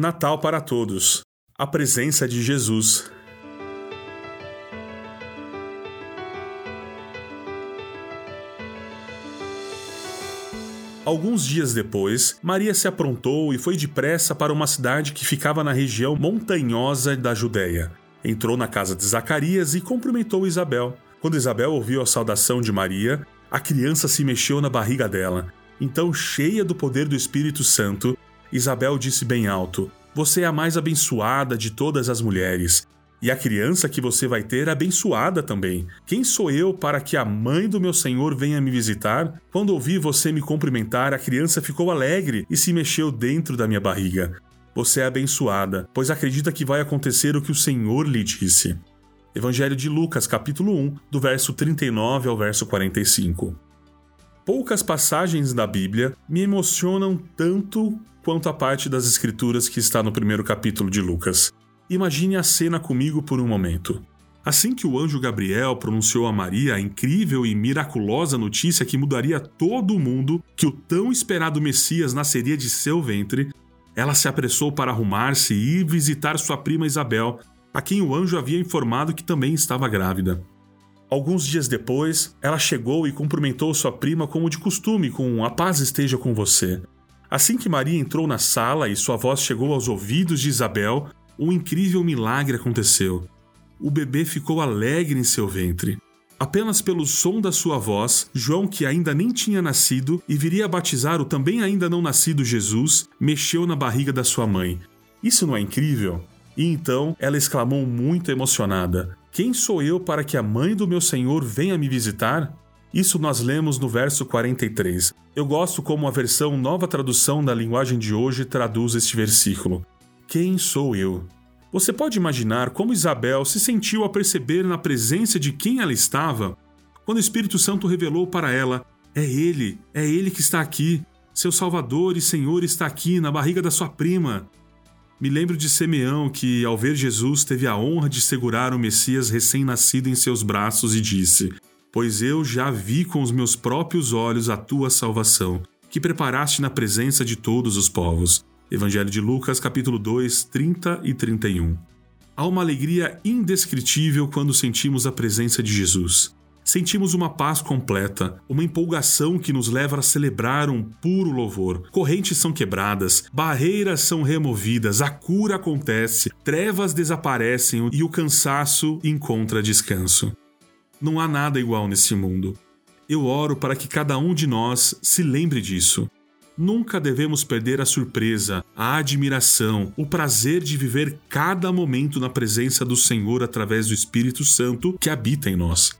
Natal para todos. A presença de Jesus. Alguns dias depois, Maria se aprontou e foi depressa para uma cidade que ficava na região montanhosa da Judéia. Entrou na casa de Zacarias e cumprimentou Isabel. Quando Isabel ouviu a saudação de Maria, a criança se mexeu na barriga dela. Então, cheia do poder do Espírito Santo, Isabel disse bem alto: Você é a mais abençoada de todas as mulheres. E a criança que você vai ter é abençoada também. Quem sou eu para que a mãe do meu Senhor venha me visitar? Quando ouvi você me cumprimentar, a criança ficou alegre e se mexeu dentro da minha barriga. Você é abençoada, pois acredita que vai acontecer o que o Senhor lhe disse. Evangelho de Lucas, capítulo 1, do verso 39 ao verso 45. Poucas passagens da Bíblia me emocionam tanto quanto a parte das Escrituras que está no primeiro capítulo de Lucas. Imagine a cena comigo por um momento. Assim que o anjo Gabriel pronunciou a Maria a incrível e miraculosa notícia que mudaria todo o mundo, que o tão esperado Messias nasceria de seu ventre, ela se apressou para arrumar-se e ir visitar sua prima Isabel, a quem o anjo havia informado que também estava grávida. Alguns dias depois, ela chegou e cumprimentou sua prima como de costume, com a paz esteja com você. Assim que Maria entrou na sala e sua voz chegou aos ouvidos de Isabel, um incrível milagre aconteceu. O bebê ficou alegre em seu ventre. Apenas pelo som da sua voz, João, que ainda nem tinha nascido e viria a batizar o também ainda não nascido Jesus, mexeu na barriga da sua mãe. Isso não é incrível? E então ela exclamou muito emocionada: Quem sou eu para que a mãe do meu Senhor venha me visitar? Isso nós lemos no verso 43. Eu gosto como a versão nova tradução da linguagem de hoje traduz este versículo. Quem sou eu? Você pode imaginar como Isabel se sentiu ao perceber na presença de quem ela estava? Quando o Espírito Santo revelou para ela: É Ele, é Ele que está aqui. Seu Salvador e Senhor está aqui na barriga da sua prima. Me lembro de Simeão que, ao ver Jesus, teve a honra de segurar o Messias recém-nascido em seus braços e disse: Pois eu já vi com os meus próprios olhos a tua salvação, que preparaste na presença de todos os povos Evangelho de Lucas, capítulo 2, 30 e 31. Há uma alegria indescritível quando sentimos a presença de Jesus. Sentimos uma paz completa, uma empolgação que nos leva a celebrar um puro louvor. Correntes são quebradas, barreiras são removidas, a cura acontece, trevas desaparecem e o cansaço encontra descanso. Não há nada igual nesse mundo. Eu oro para que cada um de nós se lembre disso Nunca devemos perder a surpresa, a admiração, o prazer de viver cada momento na presença do Senhor através do Espírito Santo que habita em nós.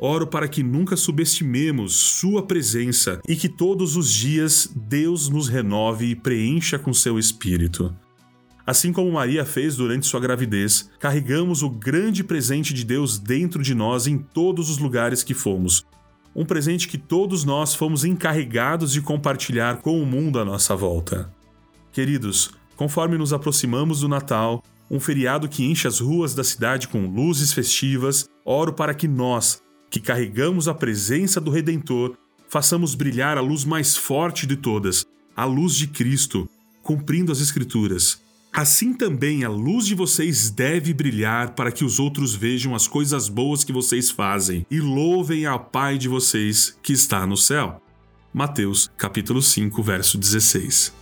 Oro para que nunca subestimemos Sua presença e que todos os dias Deus nos renove e preencha com seu Espírito. Assim como Maria fez durante sua gravidez, carregamos o grande presente de Deus dentro de nós em todos os lugares que fomos, um presente que todos nós fomos encarregados de compartilhar com o mundo à nossa volta. Queridos, conforme nos aproximamos do Natal, um feriado que enche as ruas da cidade com luzes festivas, oro para que nós, que carregamos a presença do Redentor, façamos brilhar a luz mais forte de todas, a luz de Cristo, cumprindo as Escrituras. Assim também a luz de vocês deve brilhar para que os outros vejam as coisas boas que vocês fazem e louvem ao Pai de vocês que está no céu. Mateus, capítulo 5, verso 16.